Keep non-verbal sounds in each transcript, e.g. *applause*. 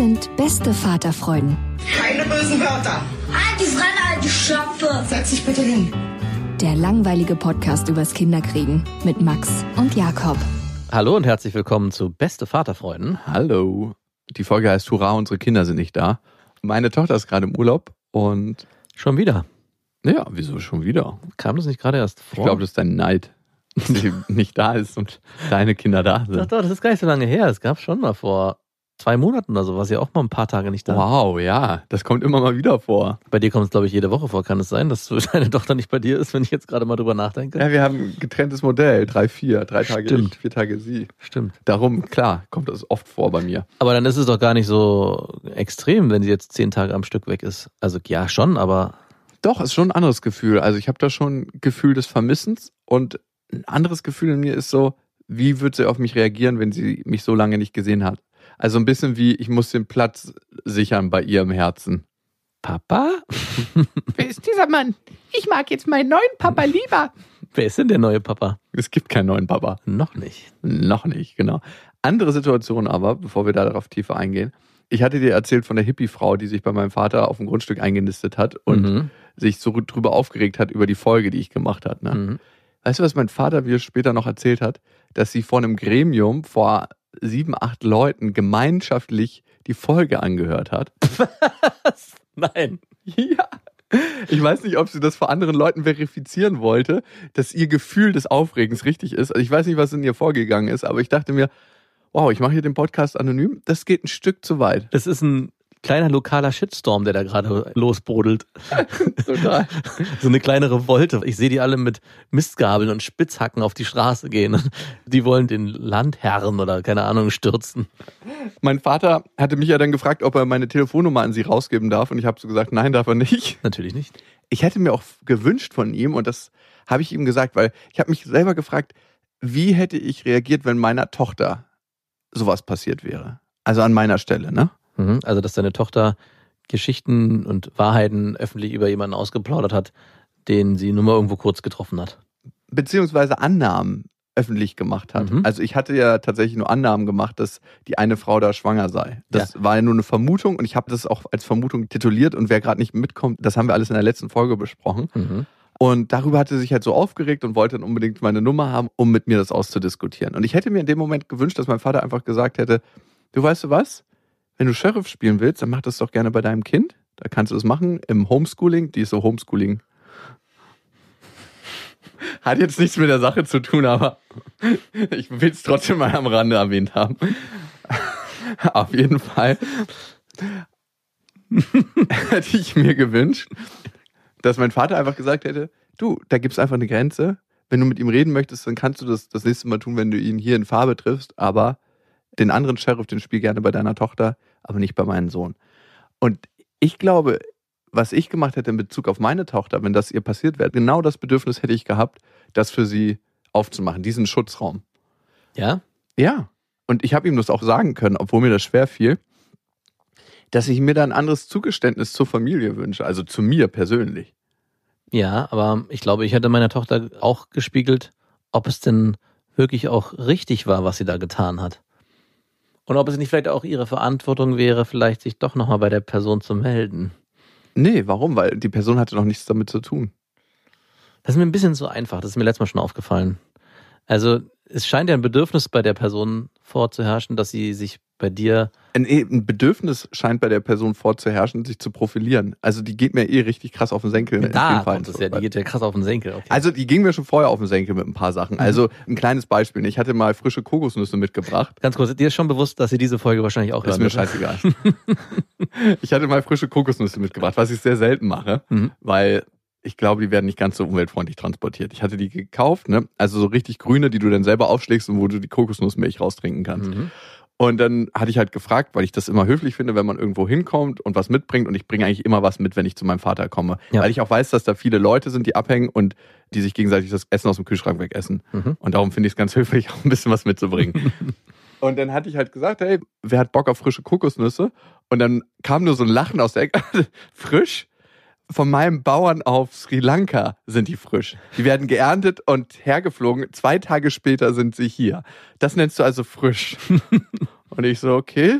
Sind beste Vaterfreuden. Keine bösen Wörter. Halt die Fremde, die Schöpfe. Setz dich bitte hin. Der langweilige Podcast übers Kinderkriegen mit Max und Jakob. Hallo und herzlich willkommen zu Beste Vaterfreuden. Hallo. Die Folge heißt Hurra, unsere Kinder sind nicht da. Meine Tochter ist gerade im Urlaub und. Schon wieder. Ja, wieso schon wieder? Kam das nicht gerade erst vor? Ich glaube, das ist dein Neid, *laughs* dass sie nicht da ist und deine Kinder da sind. Doch, doch, das ist gar nicht so lange her. Es gab schon mal vor zwei Monaten oder so, war sie auch mal ein paar Tage nicht da. Wow, ja, das kommt immer mal wieder vor. Bei dir kommt es, glaube ich, jede Woche vor. Kann es sein, dass *laughs* deine Tochter nicht bei dir ist, wenn ich jetzt gerade mal drüber nachdenke? Ja, wir haben ein getrenntes Modell. Drei, vier. Drei Tage Stimmt. ich, vier Tage sie. Stimmt. Darum, klar, kommt das oft vor bei mir. Aber dann ist es doch gar nicht so extrem, wenn sie jetzt zehn Tage am Stück weg ist. Also ja, schon, aber. Doch, ist schon ein anderes Gefühl. Also ich habe da schon ein Gefühl des Vermissens und ein anderes Gefühl in mir ist so, wie wird sie auf mich reagieren, wenn sie mich so lange nicht gesehen hat? Also ein bisschen wie, ich muss den Platz sichern bei ihrem Herzen. Papa? *laughs* Wer ist dieser Mann? Ich mag jetzt meinen neuen Papa lieber. Wer ist denn der neue Papa? Es gibt keinen neuen Papa. Noch nicht. Noch nicht, genau. Andere Situation aber, bevor wir darauf tiefer eingehen. Ich hatte dir erzählt von der Hippie-Frau, die sich bei meinem Vater auf dem Grundstück eingenistet hat und mhm. sich so drüber aufgeregt hat über die Folge, die ich gemacht habe. Ne? Mhm. Weißt du, was mein Vater mir später noch erzählt hat? Dass sie vor einem Gremium vor sieben, acht Leuten gemeinschaftlich die Folge angehört hat. Was? Nein. Ja. Ich weiß nicht, ob sie das vor anderen Leuten verifizieren wollte, dass ihr Gefühl des Aufregens richtig ist. Also ich weiß nicht, was in ihr vorgegangen ist, aber ich dachte mir, wow, ich mache hier den Podcast anonym. Das geht ein Stück zu weit. Das ist ein kleiner lokaler Shitstorm, der da gerade losbrodelt. *laughs* Total. so eine kleine Revolte. Ich sehe die alle mit Mistgabeln und Spitzhacken auf die Straße gehen. *laughs* Die wollen den Landherren oder keine Ahnung stürzen. Mein Vater hatte mich ja dann gefragt, ob er meine Telefonnummer an sie rausgeben darf und ich habe so gesagt, nein, darf er nicht. Natürlich nicht. Ich hätte mir auch gewünscht von ihm und das habe ich ihm gesagt, weil ich habe mich selber gefragt, wie hätte ich reagiert, wenn meiner Tochter sowas passiert wäre? Also an meiner Stelle, ne? Mhm. Also, dass deine Tochter Geschichten und Wahrheiten öffentlich über jemanden ausgeplaudert hat, den sie nur mal irgendwo kurz getroffen hat. Beziehungsweise Annahmen öffentlich gemacht hat. Mhm. Also ich hatte ja tatsächlich nur Annahmen gemacht, dass die eine Frau da schwanger sei. Das ja. war ja nur eine Vermutung und ich habe das auch als Vermutung tituliert und wer gerade nicht mitkommt, das haben wir alles in der letzten Folge besprochen. Mhm. Und darüber hatte sie sich halt so aufgeregt und wollte dann unbedingt meine Nummer haben, um mit mir das auszudiskutieren. Und ich hätte mir in dem Moment gewünscht, dass mein Vater einfach gesagt hätte, du weißt du was, wenn du Sheriff spielen willst, dann mach das doch gerne bei deinem Kind. Da kannst du das machen im Homeschooling. Die ist so Homeschooling. *laughs* Hat jetzt nichts mit der Sache zu tun, aber *laughs* ich will es trotzdem mal am Rande erwähnt haben. *laughs* Auf jeden Fall hätte ich mir gewünscht, dass mein Vater einfach gesagt hätte, du, da gibt es einfach eine Grenze. Wenn du mit ihm reden möchtest, dann kannst du das das nächste Mal tun, wenn du ihn hier in Farbe triffst, aber den anderen Sheriff, den spiel gerne bei deiner Tochter, aber nicht bei meinem Sohn. Und ich glaube, was ich gemacht hätte in Bezug auf meine Tochter, wenn das ihr passiert wäre, genau das Bedürfnis hätte ich gehabt, das für sie aufzumachen, diesen Schutzraum. Ja? Ja. Und ich habe ihm das auch sagen können, obwohl mir das schwer fiel, dass ich mir da ein anderes Zugeständnis zur Familie wünsche, also zu mir persönlich. Ja, aber ich glaube, ich hätte meiner Tochter auch gespiegelt, ob es denn wirklich auch richtig war, was sie da getan hat. Und ob es nicht vielleicht auch ihre Verantwortung wäre, vielleicht sich doch nochmal bei der Person zu melden. Nee, warum? Weil die Person hatte noch nichts damit zu tun. Das ist mir ein bisschen zu einfach. Das ist mir letztes Mal schon aufgefallen. Also es scheint ja ein Bedürfnis bei der Person vorzuherrschen, dass sie sich bei dir. Ein, ein Bedürfnis scheint bei der Person vorzuherrschen, sich zu profilieren. Also die geht mir eh richtig krass auf den Senkel. Da kommt es ja, die geht ja krass auf den Senkel. Okay. Also die ging mir schon vorher auf den Senkel mit ein paar Sachen. Mhm. Also ein kleines Beispiel. Ich hatte mal frische Kokosnüsse mitgebracht. Ganz kurz, dir ist schon bewusst, dass sie diese Folge wahrscheinlich auch Ist hören. mir wird? scheißegal. *laughs* ich hatte mal frische Kokosnüsse mitgebracht, was ich sehr selten mache, Mhm. weil ich glaube, die werden nicht ganz so umweltfreundlich transportiert. Ich hatte die gekauft, ne? Also so richtig grüne, die du dann selber aufschlägst und wo du die Kokosnussmilch raustrinken kannst. Mhm. Und dann hatte ich halt gefragt, weil ich das immer höflich finde, wenn man irgendwo hinkommt und was mitbringt. Und ich bringe eigentlich immer was mit, wenn ich zu meinem Vater komme. Ja. Weil ich auch weiß, dass da viele Leute sind, die abhängen und die sich gegenseitig das Essen aus dem Kühlschrank wegessen. Mhm. Und darum finde ich es ganz *laughs* höflich, auch ein bisschen was mitzubringen. *laughs* und dann hatte ich halt gesagt, hey, wer hat Bock auf frische Kokosnüsse? Und dann kam nur so ein Lachen aus der Ecke. *laughs* frisch? Von meinem Bauern auf Sri Lanka sind die frisch. Die werden geerntet und hergeflogen. Zwei Tage später sind sie hier. Das nennst du also frisch. *laughs* und ich so, okay.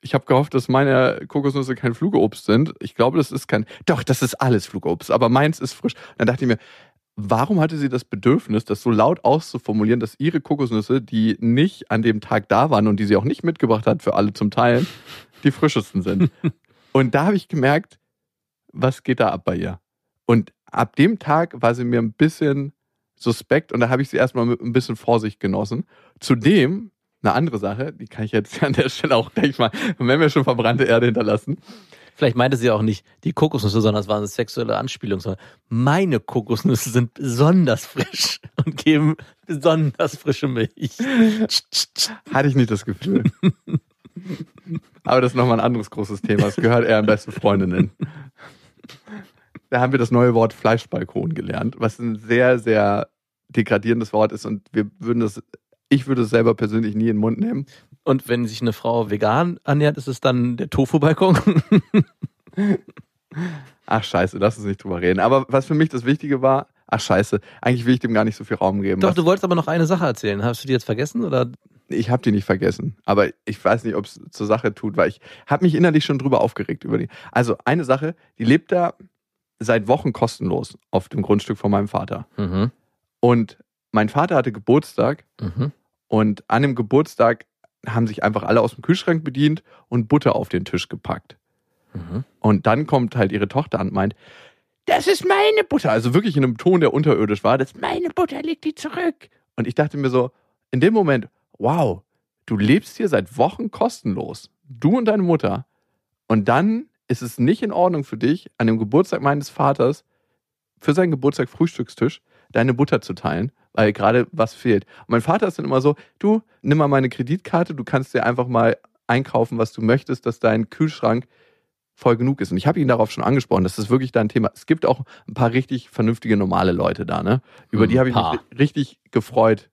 Ich habe gehofft, dass meine Kokosnüsse kein Flugobst sind. Ich glaube, das ist kein. Doch, das ist alles Flugobst, aber meins ist frisch. Dann dachte ich mir, warum hatte sie das Bedürfnis, das so laut auszuformulieren, dass ihre Kokosnüsse, die nicht an dem Tag da waren und die sie auch nicht mitgebracht hat für alle zum Teilen, die frischesten sind? *laughs* und da habe ich gemerkt, was geht da ab bei ihr? Und ab dem Tag war sie mir ein bisschen suspekt und da habe ich sie erstmal mit ein bisschen Vorsicht genossen. Zudem, eine andere Sache, die kann ich jetzt *laughs* an der Stelle auch gleich mal, wenn wir schon verbrannte Erde hinterlassen. Vielleicht meinte sie auch nicht die Kokosnüsse, sondern es war eine sexuelle Anspielung, sondern meine Kokosnüsse sind besonders frisch *laughs* und geben besonders frische Milch. *laughs* Hatte ich nicht das Gefühl. Aber das ist nochmal ein anderes großes Thema. Es gehört eher an beste Freundinnen. *laughs* Da haben wir das neue Wort Fleischbalkon gelernt, was ein sehr, sehr degradierendes Wort ist und wir würden das, ich würde es selber persönlich nie in den Mund nehmen. Und wenn sich eine Frau vegan ernährt, ist es dann der Tofu-Balkon? *laughs* Ach scheiße, lass uns nicht drüber reden. Aber was für mich das Wichtige war, ach scheiße, eigentlich will ich dem gar nicht so viel Raum geben. Doch, Was- du wolltest aber noch eine Sache erzählen. Hast du die jetzt vergessen? Oder? Ich habe die nicht vergessen, aber ich weiß nicht, ob es zur Sache tut, weil ich habe mich innerlich schon drüber aufgeregt über die. Also eine Sache, die lebt da seit Wochen kostenlos auf dem Grundstück von meinem Vater. Mhm. Und mein Vater hatte Geburtstag Mhm. und an dem Geburtstag haben sich einfach alle aus dem Kühlschrank bedient und Butter auf den Tisch gepackt. Mhm. Und dann kommt halt ihre Tochter an und meint, das ist meine Butter. Also wirklich in einem Ton, der unterirdisch war. Das ist meine Butter, leg die zurück. Und ich dachte mir so, in dem Moment, wow, du lebst hier seit Wochen kostenlos. Du und deine Mutter. Und dann ist es nicht in Ordnung für dich, an dem Geburtstag meines Vaters für seinen Geburtstag Frühstückstisch deine Butter zu teilen, weil gerade was fehlt. Und mein Vater ist dann immer so, du, nimm mal meine Kreditkarte, du kannst dir einfach mal einkaufen, was du möchtest, dass dein Kühlschrank voll genug ist. Und ich habe ihn darauf schon angesprochen, das ist wirklich dein Thema. Es gibt auch ein paar richtig vernünftige, normale Leute da, ne? Über die habe ich mich ri- richtig gefreut,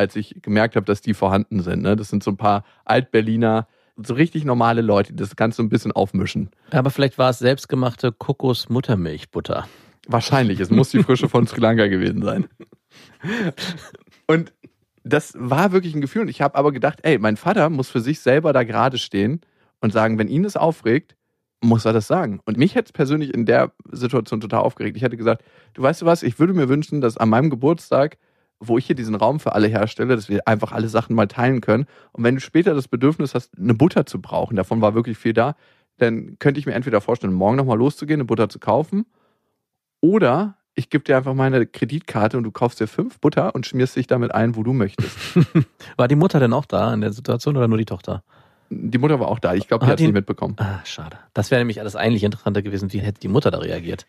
als ich gemerkt habe, dass die vorhanden sind. Ne? Das sind so ein paar Altberliner, so richtig normale Leute, die das Ganze so ein bisschen aufmischen. Aber vielleicht war es selbstgemachte Kokos-Muttermilchbutter. Wahrscheinlich, es muss die Frische von Sri Lanka gewesen sein. Und das war wirklich ein Gefühl. Und ich habe aber gedacht, ey, mein Vater muss für sich selber da gerade stehen und sagen, wenn ihn es aufregt, muss er das sagen. Und mich hätte es persönlich in der Situation total aufgeregt. Ich hätte gesagt, du weißt du was, ich würde mir wünschen, dass an meinem Geburtstag, wo ich hier diesen Raum für alle herstelle, dass wir einfach alle Sachen mal teilen können. Und wenn du später das Bedürfnis hast, eine Butter zu brauchen, davon war wirklich viel da, dann könnte ich mir entweder vorstellen, morgen nochmal loszugehen, eine Butter zu kaufen oder ich gebe dir einfach meine Kreditkarte und du kaufst dir fünf Butter und schmierst dich damit ein, wo du möchtest. *laughs* War die Mutter denn auch da in der Situation oder nur die Tochter? Die Mutter war auch da. Ich glaube, die Hat es nicht mitbekommen. Ah, schade. Das wäre nämlich alles eigentlich interessanter gewesen, wie hätte die Mutter da reagiert.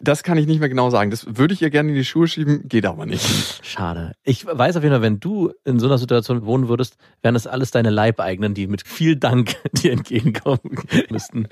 Das kann ich nicht mehr genau sagen. Das würde ich ihr gerne in die Schuhe schieben, geht aber nicht. Schade. Ich weiß auf jeden Fall, wenn du in so einer Situation wohnen würdest, wären das alles deine Leibeigenen, die mit viel Dank *laughs* dir entgegenkommen müssten.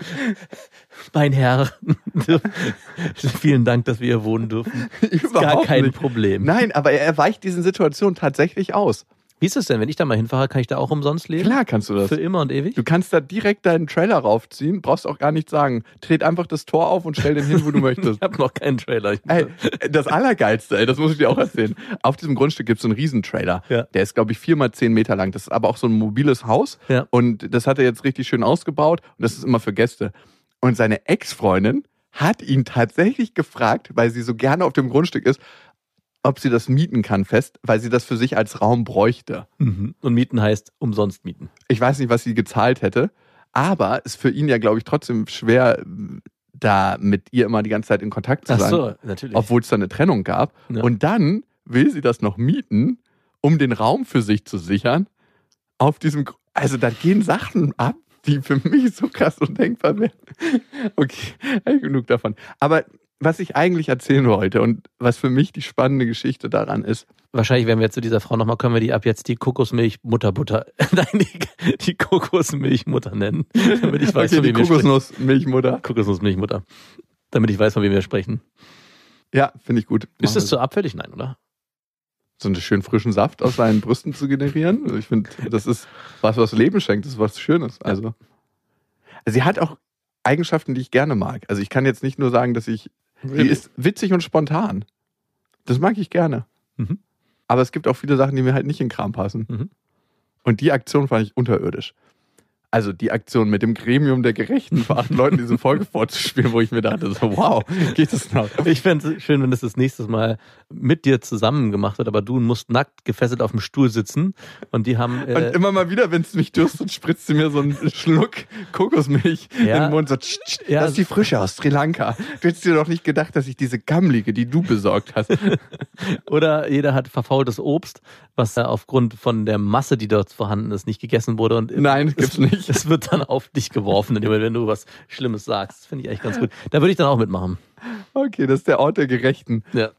Mein Herr, *laughs* vielen Dank, dass wir hier wohnen dürfen. Ist gar Überhaupt kein nicht. Problem. Nein, aber er weicht diesen Situationen tatsächlich aus. Wie ist es denn, wenn ich da mal hinfahre, kann ich da auch umsonst leben? Klar kannst du das. Für immer und ewig? Du kannst da direkt deinen Trailer raufziehen, brauchst auch gar nichts sagen. Tret einfach das Tor auf und stell den hin, wo du *laughs* möchtest. Ich habe noch keinen Trailer. Ey, das Allergeilste, ey, das muss ich dir auch erzählen. Auf diesem Grundstück gibt es so einen Riesentrailer. Ja. Der ist, glaube ich, vier mal zehn Meter lang. Das ist aber auch so ein mobiles Haus. Ja. Und das hat er jetzt richtig schön ausgebaut. Und das ist immer für Gäste. Und seine Ex-Freundin hat ihn tatsächlich gefragt, weil sie so gerne auf dem Grundstück ist, ob sie das mieten kann fest, weil sie das für sich als Raum bräuchte. Mhm. Und mieten heißt umsonst mieten. Ich weiß nicht, was sie gezahlt hätte, aber ist für ihn ja, glaube ich, trotzdem schwer, da mit ihr immer die ganze Zeit in Kontakt zu Ach sein, so, natürlich. obwohl es da eine Trennung gab. Ja. Und dann will sie das noch mieten, um den Raum für sich zu sichern. Auf diesem, Gr- also da gehen Sachen ab, die für mich so krass undenkbar wären. *laughs* Okay, genug davon. Aber was ich eigentlich erzählen wollte und was für mich die spannende Geschichte daran ist, Wahrscheinlich werden wir zu dieser Frau nochmal, können wir die ab jetzt die Kokosmilch-Mutterbutter, *laughs* nein, die, die Kokosmilchmutter nennen. Damit ich weiß, okay, von wem wir sprechen. Kokosnussmilchmutter. Kokosnussmilchmutter. Damit ich weiß, von wem wir sprechen. Ja, finde ich gut. Ist Machen das wir zu abfällig? Nein, oder? so einen schönen frischen Saft aus seinen Brüsten zu generieren. Also ich finde, das ist was, was Leben schenkt, das ist was Schönes. Also, sie hat auch Eigenschaften, die ich gerne mag. Also ich kann jetzt nicht nur sagen, dass ich, sie ist witzig und spontan. Das mag ich gerne. Mhm. Aber es gibt auch viele Sachen, die mir halt nicht in den Kram passen. Mhm. Und die Aktion fand ich unterirdisch. Also die Aktion mit dem Gremium der Gerechten vor acht Leuten diese Folge vorzuspielen, wo ich mir dachte, so wow, geht das noch? Ich fände es schön, wenn es das nächstes Mal mit dir zusammen gemacht wird, aber du musst nackt gefesselt auf dem Stuhl sitzen und die haben. Und Äh, immer mal wieder, wenn es mich dürstet, spritzt sie mir so einen Schluck Kokosmilch Ja. in den Mund. So, tsch, tsch, Ja, das ist die Frische aus Sri Lanka. Du hättest dir doch nicht gedacht, dass ich diese gammlige, die du besorgt hast. *laughs* oder jeder hat verfaultes Obst, was ja aufgrund von der Masse, die dort vorhanden ist, nicht gegessen wurde. Und Nein, gibt's nicht. *laughs* Es wird dann auf dich geworfen, *laughs* wenn du was Schlimmes sagst. Das finde ich echt ganz gut. Da würde ich dann auch mitmachen. Okay, das ist der Ort der Gerechten. Ja,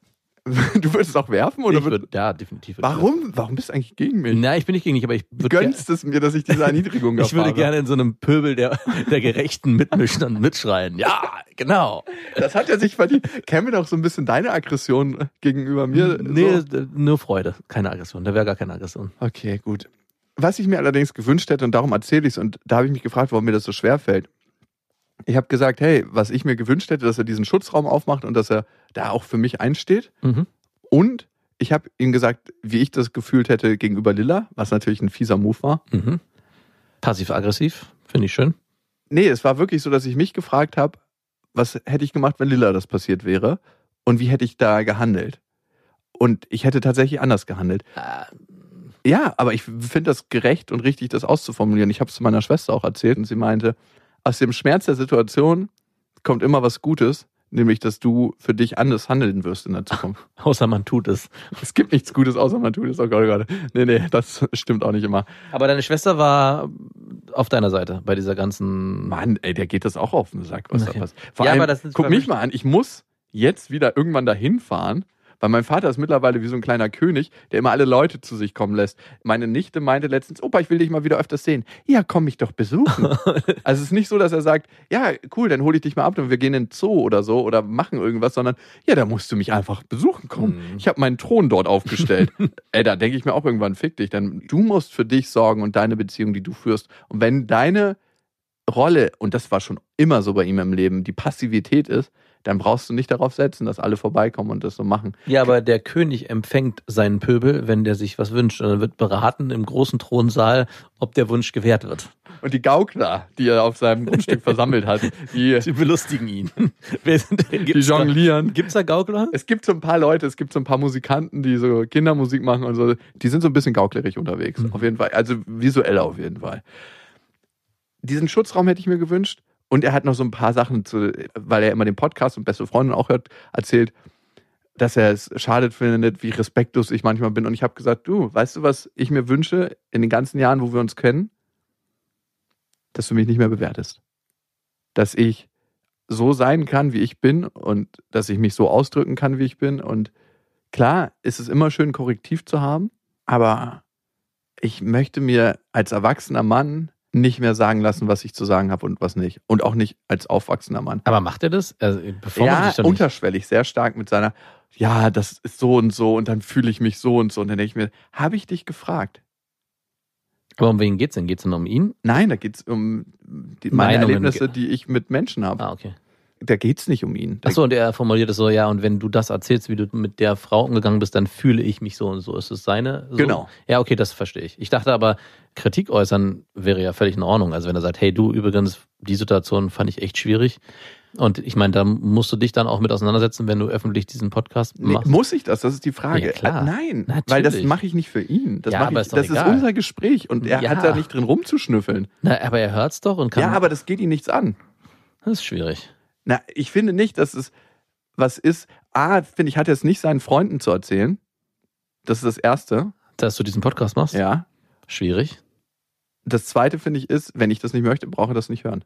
*laughs* Du würdest auch werfen oder ich würd, würd, ja definitiv. Warum? Warum bist du eigentlich gegen mich? Na, ich bin nicht gegen dich, aber ich Du würde gönnst es mir, dass ich diese Erniedrigung ich würde erfahre. gerne in so einem Pöbel der, der Gerechten mitmischen und mitschreien. Ja, genau. Das hat er sich verdient. Käme doch so ein bisschen deine Aggression gegenüber mir. Nee, so. nur Freude, keine Aggression. Da wäre gar keine Aggression. Okay, gut. Was ich mir allerdings gewünscht hätte, und darum erzähle ich es, und da habe ich mich gefragt, warum mir das so schwer fällt. Ich habe gesagt, hey, was ich mir gewünscht hätte, dass er diesen Schutzraum aufmacht und dass er da auch für mich einsteht. Mhm. Und ich habe ihm gesagt, wie ich das gefühlt hätte gegenüber Lilla, was natürlich ein fieser Move war. Mhm. Passiv-aggressiv, finde ich schön. Nee, es war wirklich so, dass ich mich gefragt habe, was hätte ich gemacht, wenn Lilla das passiert wäre? Und wie hätte ich da gehandelt? Und ich hätte tatsächlich anders gehandelt. Ja, aber ich finde das gerecht und richtig, das auszuformulieren. Ich habe es zu meiner Schwester auch erzählt und sie meinte, aus dem Schmerz der Situation kommt immer was Gutes, nämlich dass du für dich anders handeln wirst in der Zukunft. *laughs* Außer man tut es. es gibt nichts Gutes, außer man tut es. Oh Gott, oh Gott. Nee, nee, das stimmt auch nicht immer. Aber deine Schwester war auf deiner Seite bei dieser ganzen. Mann, ey, der geht das auch auf den Sack, was Okay. da passiert. Vor Ja, allem, aber das ist guck mich mal an, ich muss jetzt wieder irgendwann dahin fahren, weil mein Vater ist mittlerweile wie so ein kleiner König, der immer alle Leute zu sich kommen lässt. Meine Nichte meinte letztens, Opa, ich will dich mal wieder öfters sehen. Ja, komm mich doch besuchen. *laughs* also es ist nicht so, dass er sagt, ja, cool, dann hole ich dich mal ab und wir gehen in den Zoo oder so oder machen irgendwas, sondern ja, da musst du mich einfach besuchen kommen. Mhm. Ich habe meinen Thron dort aufgestellt. *laughs* Ey, da denke ich mir auch irgendwann, fick dich, denn du musst für dich sorgen und deine Beziehung, die du führst. Und wenn deine Rolle, und das war schon immer so bei ihm im Leben, die Passivität ist, dann brauchst du nicht darauf setzen, dass alle vorbeikommen und das so machen. Ja, aber der König empfängt seinen Pöbel, wenn der sich was wünscht. Und dann wird beraten im großen Thronsaal, ob der Wunsch gewährt wird. Und die Gaukler, die er auf seinem Grundstück versammelt hat, die, *laughs* Sie belustigen ihn. *laughs* Die jonglieren. gibt's da Gaukler? Es gibt so ein paar Leute, es gibt so ein paar Musikanten, die so Kindermusik machen und so, die sind so ein bisschen gauklerig unterwegs, Mhm. auf jeden Fall. Also visuell auf jeden Fall. Diesen Schutzraum hätte ich mir gewünscht. Und er hat noch so ein paar Sachen, zu, weil er immer den Podcast und beste Freundin auch hört, erzählt, dass er es schade findet, wie respektlos ich manchmal bin. Und ich habe gesagt, du, weißt du, was ich mir wünsche in den ganzen Jahren, wo wir uns kennen? Dass du mich nicht mehr bewertest. Dass ich so sein kann, wie ich bin und dass ich mich so ausdrücken kann, wie ich bin. Und klar ist es immer schön, Korrektiv zu haben, aber ich möchte mir als erwachsener Mann nicht mehr sagen lassen, was ich zu sagen habe und was nicht. Und auch nicht als aufwachsender Mann. Aber macht er das? Also, bevor ja, unterschwellig, sehr stark mit seiner, ja, das ist so und so und dann fühle ich mich so und so. Und dann denke ich mir, habe ich dich gefragt? Aber um wen geht's denn? Geht's denn um ihn? Nein, da geht es um die, meine Meinungen. Erlebnisse, die ich mit Menschen habe. Ah, okay. Da geht es nicht um ihn. Achso, und er formuliert es so, ja, und wenn du das erzählst, wie du mit der Frau umgegangen bist, dann fühle ich mich so und so. Ist es seine? So? Genau. Ja, okay, das verstehe ich. Ich dachte aber, Kritik äußern wäre ja völlig in Ordnung. Also wenn er sagt, hey, du, übrigens, die Situation fand ich echt schwierig. Und ich meine, da musst du dich dann auch mit auseinandersetzen, wenn du öffentlich diesen Podcast Nee, machst. muss ich das? Das ist die Frage. Ja, klar. Äh, Nein, Natürlich. weil das mache ich nicht für ihn. Das, Ja, mach aber ich, ist das ist egal. unser Gespräch und er Ja. hat da nicht drin rumzuschnüffeln. Na, aber er hört's doch und kann. Ja, aber das geht ihn nichts an. das ist schwierig. Na, ich finde nicht, dass es was ist. A, finde ich, hat er es nicht seinen Freunden zu erzählen. Das ist das Erste. Dass du diesen Podcast machst, Ja. schwierig. Das Zweite, finde ich, ist, wenn ich das nicht möchte, brauche er das nicht hören.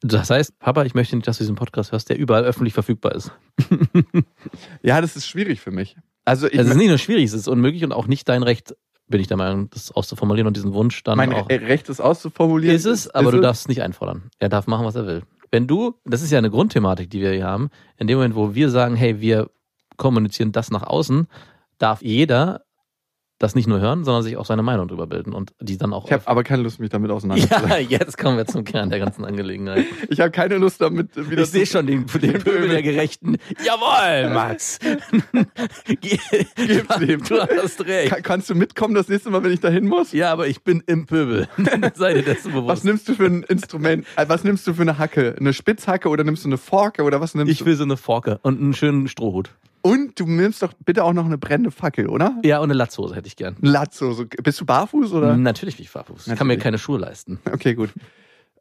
Das heißt, Papa, ich möchte nicht, dass du diesen Podcast hörst, der überall öffentlich verfügbar ist. *laughs* Ja, das ist schwierig für mich. Also ich es ist nicht nur schwierig, es ist unmöglich und auch nicht dein Recht, bin ich der Meinung, das auszuformulieren und diesen Wunsch dann mein auch. Recht ist auszuformulieren. Ist es, aber ist du es. darfst es nicht einfordern. Er darf machen, was er will. Wenn du, das ist ja eine Grundthematik, die wir hier haben, in dem Moment, wo wir sagen, hey, wir kommunizieren das nach außen, darf jeder das nicht nur hören, sondern sich auch seine Meinung drüber bilden und die dann auch. Ich habe aber keine Lust, mich damit auseinanderzusetzen. *laughs* ja, jetzt kommen wir zum Kern der ganzen Angelegenheit. *laughs* Ich habe keine Lust damit wieder Ich sehe schon den, den *laughs* Pöbel der Gerechten. Jawohl, Max. Ge- Gib's ihm. Du hast recht. Ka- Kannst du mitkommen das nächste Mal, wenn ich da hin muss? Ja, aber ich bin im Pöbel. Sei dir dessen bewusst. Was nimmst du für ein Instrument? Äh, Was nimmst du für eine Hacke? Eine Spitzhacke oder nimmst du eine Forke oder was nimmst ich du? will so eine Forke und einen schönen Strohhut. Und du nimmst doch bitte auch noch eine brennende Fackel, oder? Ja, und eine Latzhose hätte ich gern. So. Bist du barfuß oder? Natürlich bin ich barfuß. Ich kann mir Natürlich. keine Schuhe leisten. Okay, gut.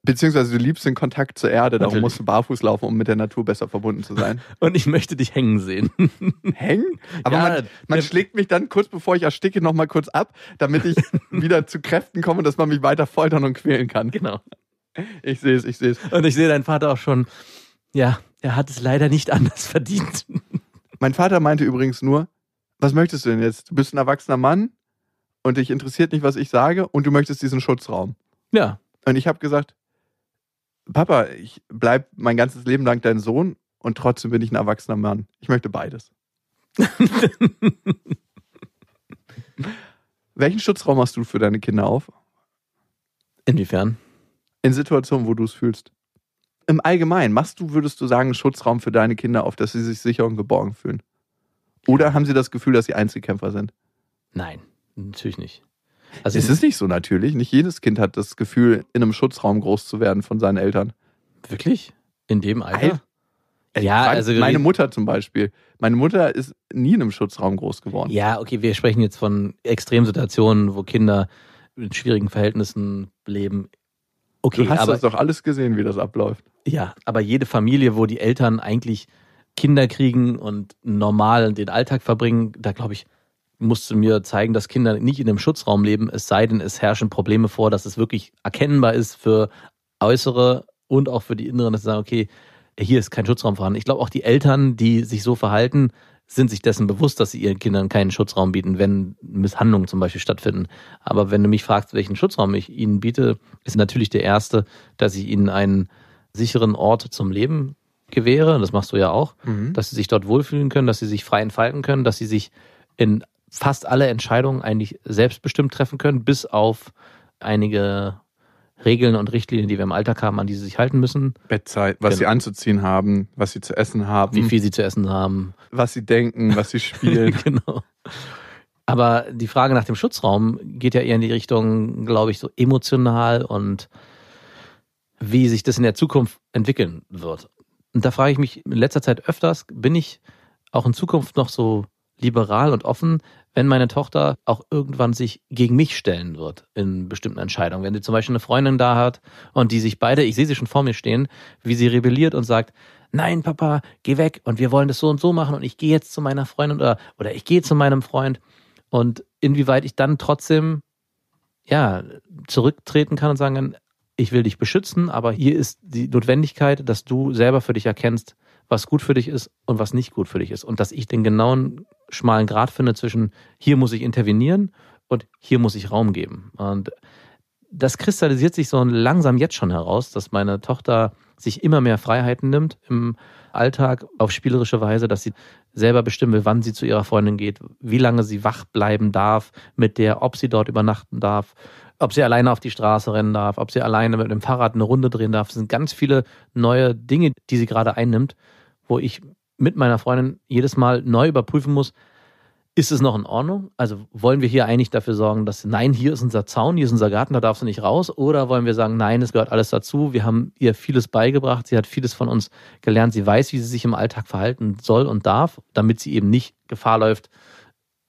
Beziehungsweise du liebst den Kontakt zur Erde, darum Natürlich. musst du barfuß laufen, um mit der Natur besser verbunden zu sein. *laughs* Und ich möchte dich hängen sehen. *laughs* Hängen? Aber Ja, man, man der- schlägt mich dann kurz bevor ich ersticke noch mal kurz ab, damit ich *laughs* wieder zu Kräften komme, dass man mich weiter foltern und quälen kann. genau. Ich sehe es, ich sehe es. Und ich sehe deinen Vater auch schon. Ja, er hat es leider nicht anders verdient. Mein Vater meinte übrigens nur, was möchtest du denn jetzt? Du bist ein erwachsener Mann und dich interessiert nicht, was ich sage und du möchtest diesen Schutzraum. Ja. Und ich habe gesagt, Papa, ich bleib mein ganzes Leben lang dein Sohn und trotzdem bin ich ein erwachsener Mann. Ich möchte beides. *laughs* Welchen Schutzraum hast du für deine Kinder auf? Inwiefern? In Situationen, wo du es fühlst. Im Allgemeinen, machst du, würdest du sagen, einen Schutzraum für deine Kinder auf, dass sie sich sicher und geborgen fühlen? Oder haben sie das Gefühl, dass sie Einzelkämpfer sind? Nein, natürlich nicht. Also Es ist nicht so natürlich. Nicht jedes Kind hat das Gefühl, in einem Schutzraum groß zu werden von seinen Eltern. wirklich? In dem Alter? Alter. Ja, Frag also meine Mutter zum Beispiel. Meine Mutter ist nie in einem Schutzraum groß geworden. Ja, okay, wir sprechen jetzt von Extremsituationen, wo Kinder in schwierigen Verhältnissen leben. Okay, du hast aber das doch alles gesehen, wie das abläuft. Ja, aber jede Familie, wo die Eltern eigentlich Kinder kriegen und normal den Alltag verbringen, da glaube ich, musst du mir zeigen, dass Kinder nicht in einem Schutzraum leben, es sei denn, es herrschen Probleme vor, dass es wirklich erkennbar ist für äußere und auch für die inneren, dass sie sagen, okay, hier ist kein Schutzraum vorhanden. Ich glaube auch die Eltern, die sich so verhalten, sind sich dessen bewusst, dass sie ihren Kindern keinen Schutzraum bieten, wenn Misshandlungen zum Beispiel stattfinden. Aber wenn du mich fragst, welchen Schutzraum ich ihnen biete, ist natürlich der erste, dass ich ihnen einen sicheren Ort zum Leben gewähre. Das machst du ja auch, dass sie sich dort wohlfühlen können, dass sie sich frei entfalten können, dass sie sich in fast alle Entscheidungen eigentlich selbstbestimmt treffen können, bis auf einige Regeln und Richtlinien, die wir im Alltag haben, an die sie sich halten müssen. Bettzeit, was Genau. sie anzuziehen haben, was sie zu essen haben, Wie viel sie zu essen haben, was sie denken, was sie spielen. *laughs* genau. Aber die Frage nach dem Schutzraum geht ja eher in die Richtung, glaube ich, so emotional und wie sich das in der Zukunft entwickeln wird. Und da frage ich mich in letzter Zeit öfters, bin ich auch in Zukunft noch so liberal und offen, wenn meine Tochter auch irgendwann sich gegen mich stellen wird in bestimmten Entscheidungen. Wenn sie zum Beispiel eine Freundin da hat und die sich beide, ich sehe sie schon vor mir stehen, wie sie rebelliert und sagt, nein, Papa, geh weg und wir wollen das so und so machen und ich gehe jetzt zu meiner Freundin oder, oder ich gehe zu meinem Freund und inwieweit ich dann trotzdem, ja, zurücktreten kann und sagen kann, ich will dich beschützen, aber hier ist die Notwendigkeit, dass du selber für dich erkennst, was gut für dich ist und was nicht gut für dich ist. Und dass ich den genauen schmalen Grad finde zwischen hier muss ich intervenieren und hier muss ich Raum geben. Und das kristallisiert sich so langsam jetzt schon heraus, dass meine Tochter sich immer mehr Freiheiten nimmt im Alltag auf spielerische Weise, dass sie selber bestimmen will, wann sie zu ihrer Freundin geht, wie lange sie wach bleiben darf mit der, ob sie dort übernachten darf, ob sie alleine auf die Straße rennen darf, ob sie alleine mit dem Fahrrad eine Runde drehen darf. Das sind ganz viele neue Dinge, die sie gerade einnimmt, wo ich mit meiner Freundin jedes Mal neu überprüfen muss, ist es noch in Ordnung? Also wollen wir hier eigentlich dafür sorgen, dass nein, hier ist unser Zaun, hier ist unser Garten, da darfst du nicht raus? Oder wollen wir sagen, nein, es gehört alles dazu, wir haben ihr vieles beigebracht, sie hat vieles von uns gelernt, sie weiß, wie sie sich im Alltag verhalten soll und darf, damit sie eben nicht Gefahr läuft,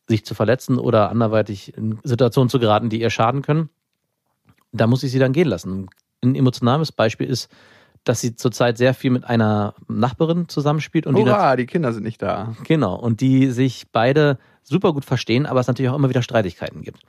sich zu verletzen oder anderweitig in Situationen zu geraten, die ihr schaden können. Da muss ich sie dann gehen lassen. Ein emotionales Beispiel ist, dass sie zurzeit sehr viel mit einer Nachbarin zusammenspielt. Und Hurra, die, die Kinder sind nicht da. Genau, und die sich beide super gut verstehen, aber es natürlich auch immer wieder Streitigkeiten gibt.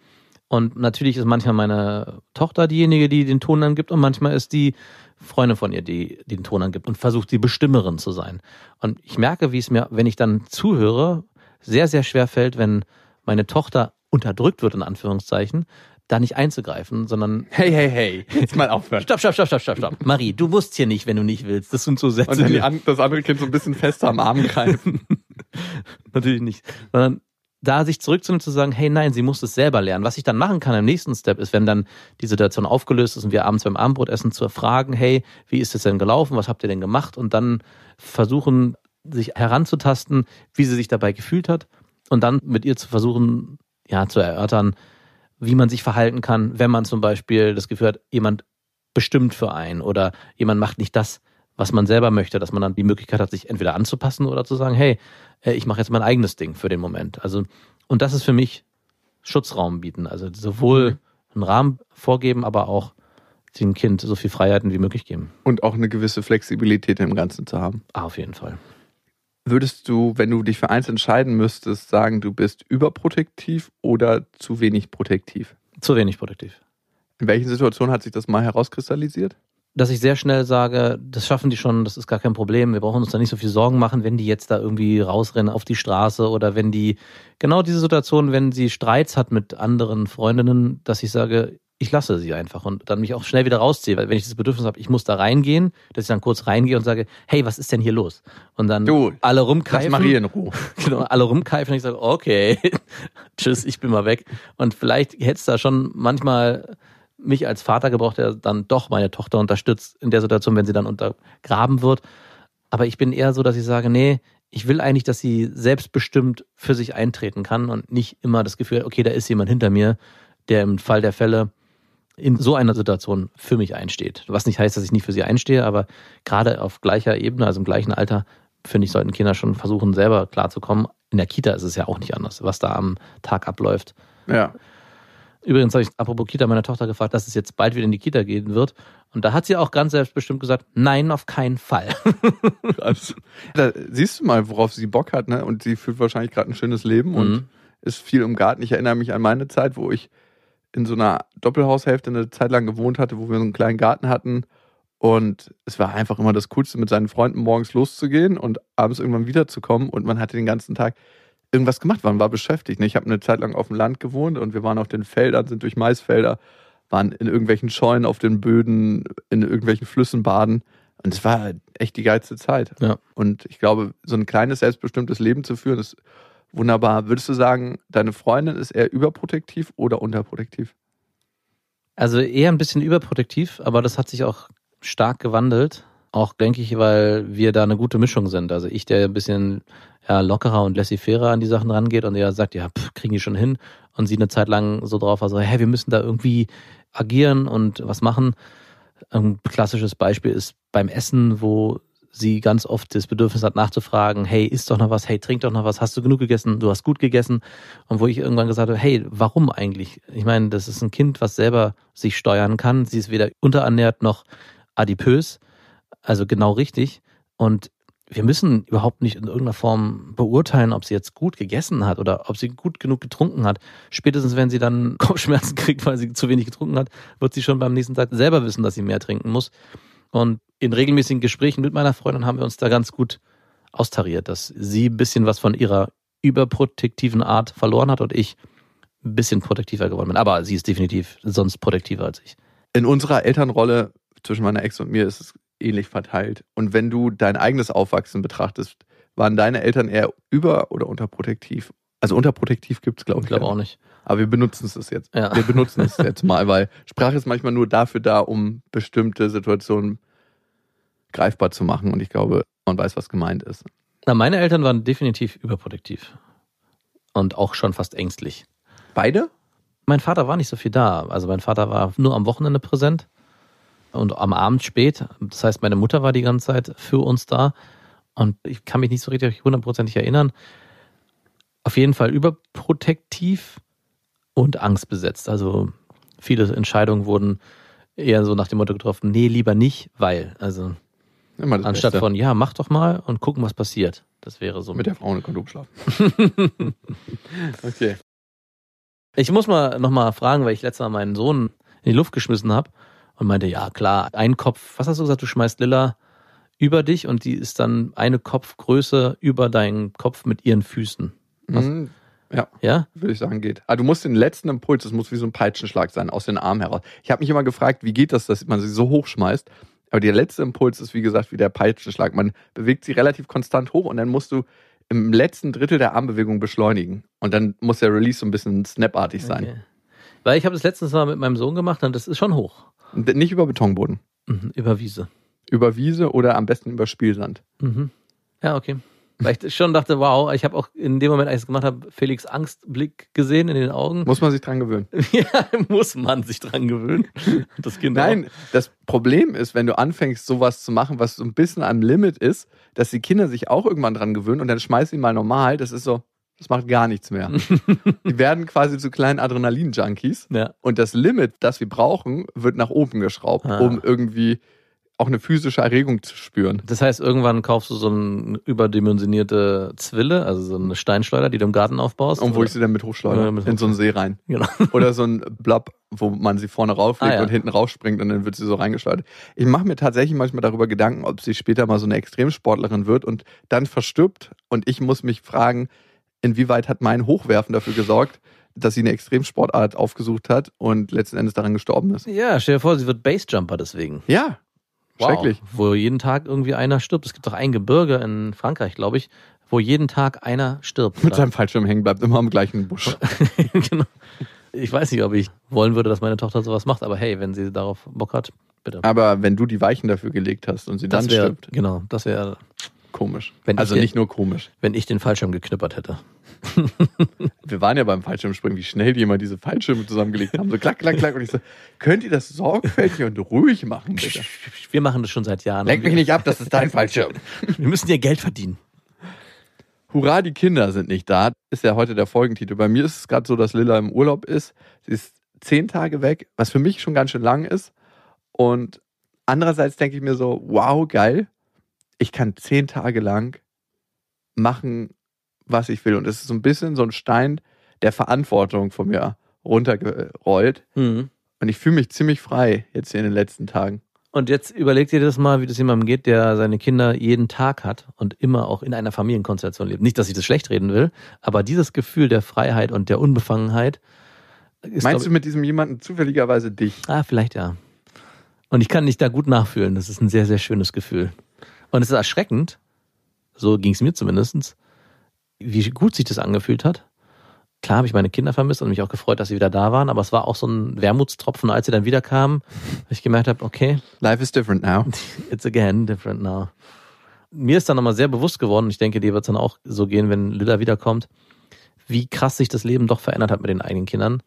Und natürlich ist manchmal meine Tochter diejenige, die den Ton angibt und manchmal ist die Freundin von ihr, die, die den Ton angibt und versucht, die Bestimmerin zu sein. Und ich merke, wie es mir, wenn ich dann zuhöre, sehr, sehr schwer fällt, wenn meine Tochter unterdrückt wird, in Anführungszeichen, da nicht einzugreifen, sondern. Hey, hey, hey, jetzt mal aufhören. Stopp, stopp, stopp, stopp, stopp, stopp. Marie, du musst hier nicht, wenn du nicht willst. Das sind so Sätze. Und dann die, das andere Kind so ein bisschen fester am Arm greifen. *laughs* Natürlich nicht. Sondern da sich zurückzunehmen, zu sagen, hey, nein, sie muss es selber lernen. Was ich dann machen kann im nächsten Step ist, wenn dann die Situation aufgelöst ist und wir abends beim Abendbrotessen zu fragen, hey, wie ist es denn gelaufen? Was habt ihr denn gemacht? Und dann versuchen, sich heranzutasten, wie sie sich dabei gefühlt hat und dann mit ihr zu versuchen, ja, zu erörtern, wie man sich verhalten kann, wenn man zum Beispiel das Gefühl hat, jemand bestimmt für einen oder jemand macht nicht das, was man selber möchte, dass man dann die Möglichkeit hat, sich entweder anzupassen oder zu sagen, hey, äh, ich mache jetzt mein eigenes Ding für den Moment. Also, und das ist für mich Schutzraum bieten. Also sowohl mhm. einen Rahmen vorgeben, aber auch dem Kind so viel Freiheiten wie möglich geben. Und auch eine gewisse Flexibilität im Ganzen zu haben. Ah, auf jeden Fall. Würdest du, wenn du dich für eins entscheiden müsstest, sagen, du bist überprotektiv oder zu wenig protektiv? Zu wenig protektiv. In welchen Situationen hat sich das mal herauskristallisiert? Dass ich sehr schnell sage, das schaffen die schon, das ist gar kein Problem. Wir brauchen uns da nicht so viel Sorgen machen, wenn die jetzt da irgendwie rausrennen auf die Straße oder wenn die, genau diese Situation, wenn sie Streits hat mit anderen Freundinnen, dass ich sage, ich lasse sie einfach und dann mich auch schnell wieder rausziehe, weil wenn ich das Bedürfnis habe, ich muss da reingehen, dass ich dann kurz reingehe und sage, hey, was ist denn hier los? Und dann du, alle rumkeifen. Lass Marie in Ruhe. *laughs* Genau, alle rumkeifen und ich sage, okay, *laughs* tschüss, ich bin mal weg. Und vielleicht hätte es da schon manchmal mich als Vater gebraucht, der dann doch meine Tochter unterstützt in der Situation, wenn sie dann untergraben wird. Aber ich bin eher so, dass ich sage, nee, ich will eigentlich, dass sie selbstbestimmt für sich eintreten kann und nicht immer das Gefühl, okay, da ist jemand hinter mir, der im Fall der Fälle in so einer Situation für mich einsteht. Was nicht heißt, dass ich nicht für sie einstehe, aber gerade auf gleicher Ebene, also im gleichen Alter, finde ich, sollten Kinder schon versuchen, selber klarzukommen. In der Kita ist es ja auch nicht anders, was da am Tag abläuft. Ja. Übrigens habe ich apropos Kita meiner Tochter gefragt, dass es jetzt bald wieder in die Kita gehen wird. Und da hat sie auch ganz selbstbestimmt gesagt, nein, auf keinen Fall. *laughs* da siehst du mal, worauf sie Bock hat, ne? Und sie führt wahrscheinlich gerade ein schönes Leben mhm. und ist viel im Garten. Ich erinnere mich an meine Zeit, wo ich in so einer Doppelhaushälfte eine Zeit lang gewohnt hatte, wo wir so einen kleinen Garten hatten. Und es war einfach immer das Coolste, mit seinen Freunden morgens loszugehen und abends irgendwann wiederzukommen. Und man hatte den ganzen Tag irgendwas gemacht, man war beschäftigt. Ich habe eine Zeit lang auf dem Land gewohnt und wir waren auf den Feldern, sind durch Maisfelder, waren in irgendwelchen Scheunen auf den Böden, in irgendwelchen Flüssen baden. Und es war echt die geilste Zeit. Ja. Und ich glaube, so ein kleines, selbstbestimmtes Leben zu führen, ist Wunderbar. Würdest du sagen, deine Freundin ist eher überprotektiv oder unterprotektiv? Also eher ein bisschen überprotektiv, aber das hat sich auch stark gewandelt. Auch denke ich, weil wir da eine gute Mischung sind. Also ich, der ein bisschen ja, lockerer und laissez-fairer an die Sachen rangeht und der sagt, ja, pff, kriegen die schon hin. Und sie eine Zeit lang so drauf war, so, hey, wir müssen da irgendwie agieren und was machen. Ein klassisches Beispiel ist beim Essen, wo sie ganz oft das Bedürfnis hat nachzufragen, hey, isst doch noch was, hey, trink doch noch was, hast du genug gegessen, du hast gut gegessen. Und wo ich irgendwann gesagt habe, hey, warum eigentlich? Ich meine, das ist ein Kind, was selber sich steuern kann. Sie ist weder unterernährt noch adipös, also genau richtig. Und wir müssen überhaupt nicht in irgendeiner Form beurteilen, ob sie jetzt gut gegessen hat oder ob sie gut genug getrunken hat. Spätestens, wenn sie dann *laughs* Kopfschmerzen kriegt, weil sie zu wenig getrunken hat, wird sie schon beim nächsten Tag selber wissen, dass sie mehr trinken muss. Und in regelmäßigen Gesprächen mit meiner Freundin haben wir uns da ganz gut austariert, dass sie ein bisschen was von ihrer überprotektiven Art verloren hat und ich ein bisschen protektiver geworden bin. Aber sie ist definitiv sonst protektiver als ich. In unserer Elternrolle zwischen meiner Ex und mir ist es ähnlich verteilt. Und wenn du dein eigenes Aufwachsen betrachtest, waren deine Eltern eher über- oder unterprotektiv? Also unterprotektiv gibt es, glaube ich. Ich glaube auch nicht. Aber wir benutzen es jetzt. Ja. Wir benutzen es *laughs* jetzt mal, weil Sprache ist manchmal nur dafür da, um bestimmte Situationen greifbar zu machen. Und ich glaube, man weiß, was gemeint ist. Na, meine Eltern waren definitiv überprotektiv. und auch schon fast ängstlich. Beide? Mein Vater war nicht so viel da. Also mein Vater war nur am Wochenende präsent und am Abend spät. Das heißt, meine Mutter war die ganze Zeit für uns da. Und ich kann mich nicht so richtig hundertprozentig erinnern. Auf jeden Fall überprotektiv und angstbesetzt. Also viele Entscheidungen wurden eher so nach dem Motto getroffen, nee, lieber nicht, weil. Also Immer das anstatt Beste. von, ja, mach doch mal und gucken, was passiert. Das wäre so. Mit der Frau ohne Kondom schlafen. *laughs* okay. Ich muss mal nochmal fragen, weil ich letztes Mal meinen Sohn in die Luft geschmissen habe und meinte, ja klar, ein Kopf, was hast du gesagt, du schmeißt Lilla über dich und die ist dann eine Kopfgröße über deinen Kopf mit ihren Füßen. Was? Mhm. Ja, Ja? würde ich sagen, geht. Aber du musst den letzten Impuls, das muss wie so ein Peitschenschlag sein, aus den Armen heraus. Ich habe mich immer gefragt, wie geht das, dass man sie so hoch schmeißt? Aber der letzte Impuls ist, wie gesagt, wie der Peitschenschlag. Man bewegt sie relativ konstant hoch und dann musst du im letzten Drittel der Armbewegung beschleunigen. Und dann muss der Release so ein bisschen snapartig sein. Okay. Weil ich habe das letztens mal mit meinem Sohn gemacht und das ist schon hoch. Nicht über Betonboden. Mhm, über Wiese. Über Wiese oder am besten über Spielsand. Mhm. Ja, okay. Weil ich schon dachte, wow, ich habe auch in dem Moment, als ich es gemacht habe, Felix Angstblick gesehen in den Augen. Muss man sich dran gewöhnen. *laughs* ja, muss man sich dran gewöhnen. Das Kind Nein, das Problem ist, wenn du anfängst, sowas zu machen, was so ein bisschen am Limit ist, dass die Kinder sich auch irgendwann dran gewöhnen und dann schmeiß ihn mal normal. Das ist so, das macht gar nichts mehr. *laughs* die werden quasi zu kleinen Adrenalin-Junkies. Auch. Ja. Und das Limit, das wir brauchen, wird nach oben geschraubt, Ah. um irgendwie auch eine physische Erregung zu spüren. Das heißt, irgendwann kaufst du so eine überdimensionierte Zwille, also so eine Steinschleuder, die du im Garten aufbaust. Und wo ich sie dann mit hochschleudere, mit in so einen See rein. Genau. *laughs* Oder so ein Blob, wo man sie vorne rauflegt Ah, ja. und hinten rausspringt und dann wird sie so reingeschleudert. Ich mache mir tatsächlich manchmal darüber Gedanken, ob sie später mal so eine Extremsportlerin wird und dann verstirbt. Und ich muss mich fragen, inwieweit hat mein Hochwerfen dafür gesorgt, dass sie eine Extremsportart aufgesucht hat und letzten Endes daran gestorben ist. Ja, stell dir vor, sie wird Basejumper deswegen. Ja, schrecklich. Wo jeden Tag irgendwie einer stirbt. Es gibt doch ein Gebirge in Frankreich, glaube ich, wo jeden Tag einer stirbt. Mit seinem Fallschirm hängen bleibt immer am gleichen Busch. *laughs* genau. Ich weiß nicht, ob ich wollen würde, dass meine Tochter sowas macht, aber hey, wenn sie darauf Bock hat, bitte. Aber wenn du die Weichen dafür gelegt hast und sie dann das wäre, stirbt, genau, das wäre, komisch. Also nicht nur komisch. wenn ich den Fallschirm geknüppert hätte. *laughs* Wir waren ja beim Fallschirmspringen, wie schnell die immer diese Fallschirme zusammengelegt haben. So klack, klack, klack. Und ich so, könnt ihr das sorgfältig und ruhig machen, bitte? Wir machen das schon seit Jahren. Lenk mich nicht ab, das ist dein Fallschirm. Wir müssen ja Geld verdienen. Hurra, die Kinder sind nicht da. Ist ja heute der Folgentitel. Bei mir ist es gerade so, dass Lilla im Urlaub ist. Sie ist zehn Tage weg, was für mich schon ganz schön lang ist. Und andererseits denke ich mir so, wow, geil. Ich kann zehn Tage lang machen, was ich will. Und es ist so ein bisschen so ein Stein der Verantwortung von mir runtergerollt. Mhm. Und ich fühle mich ziemlich frei jetzt hier in den letzten Tagen. Und jetzt überlegt dir das mal, wie das jemandem geht, der seine Kinder jeden Tag hat und immer auch in einer Familienkonstellation lebt. Nicht, dass ich das schlecht reden will, aber dieses Gefühl der Freiheit und der Unbefangenheit ist, Meinst du glaub mit diesem jemanden zufälligerweise dich? ich, ah, vielleicht ja. Und ich kann dich da gut nachfühlen. Das ist ein sehr, sehr schönes Gefühl. Und es ist erschreckend, so ging es mir zumindestens, wie gut sich das angefühlt hat. Klar habe ich meine Kinder vermisst und mich auch gefreut, dass sie wieder da waren, aber es war auch so ein Wermutstropfen, als sie dann wieder kamen, dass ich gemerkt habe, okay, Life is different now. *laughs* It's again different now. Mir ist dann nochmal sehr bewusst geworden, ich denke, dir wird es dann auch so gehen, wenn Lilla wiederkommt, wie krass sich das Leben doch verändert hat mit den eigenen Kindern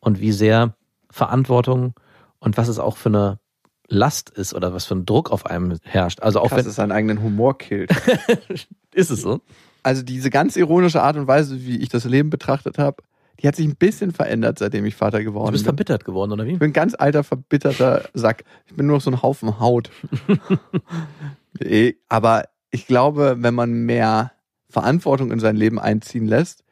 und wie sehr Verantwortung und was es auch für eine Last ist oder was für ein Druck auf einem herrscht. Also auch Krass, wenn dass seinen eigenen Humor killt. *laughs* ist es so. Also diese ganz ironische Art und Weise, wie ich das Leben betrachtet habe, die hat sich ein bisschen verändert, seitdem ich Vater Du geworden bist bin. verbittert geworden, oder wie? Ich bin ein ganz alter, verbitterter Sack. Ich bin nur noch so ein Haufen Haut. *laughs* Aber ich glaube, wenn man mehr Verantwortung in sein Leben einziehen lässt,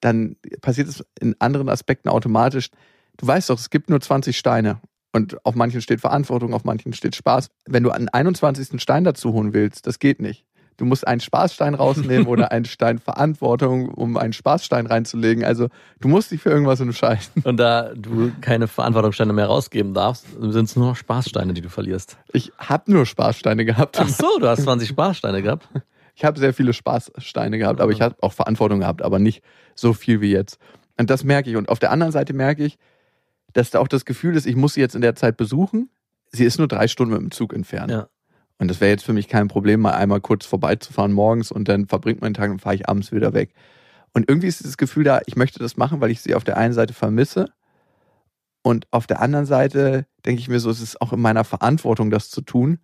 dann passiert es in anderen Aspekten automatisch. Du weißt doch, es gibt nur 20 Steine. Und auf manchen steht Verantwortung, auf manchen steht Spaß. Wenn du einen 21. Stein dazu holen willst, das geht nicht. Du musst einen Spaßstein rausnehmen oder einen Stein Verantwortung, um einen Spaßstein reinzulegen. Also du musst dich für irgendwas entscheiden. Und da du keine Verantwortungssteine mehr rausgeben darfst, sind es nur noch Spaßsteine, die du verlierst. Ich habe nur Spaßsteine gehabt. Ach so, du hast 20 Spaßsteine gehabt. Ich habe sehr viele Spaßsteine gehabt, aber ich habe auch Verantwortung gehabt, aber nicht so viel wie jetzt. Und das merke ich. Und auf der anderen Seite merke ich, dass da auch das Gefühl ist, ich muss sie jetzt in der Zeit besuchen. Sie ist nur drei Stunden mit dem Zug entfernt. Ja. Und das wäre jetzt für mich kein Problem, mal einmal kurz vorbeizufahren morgens und dann verbringt man den Tag und fahre ich abends wieder weg. Und irgendwie ist dieses Gefühl da, ich möchte das machen, weil ich sie auf der einen Seite vermisse. Und auf der anderen Seite denke ich mir so, es ist auch in meiner Verantwortung, das zu tun,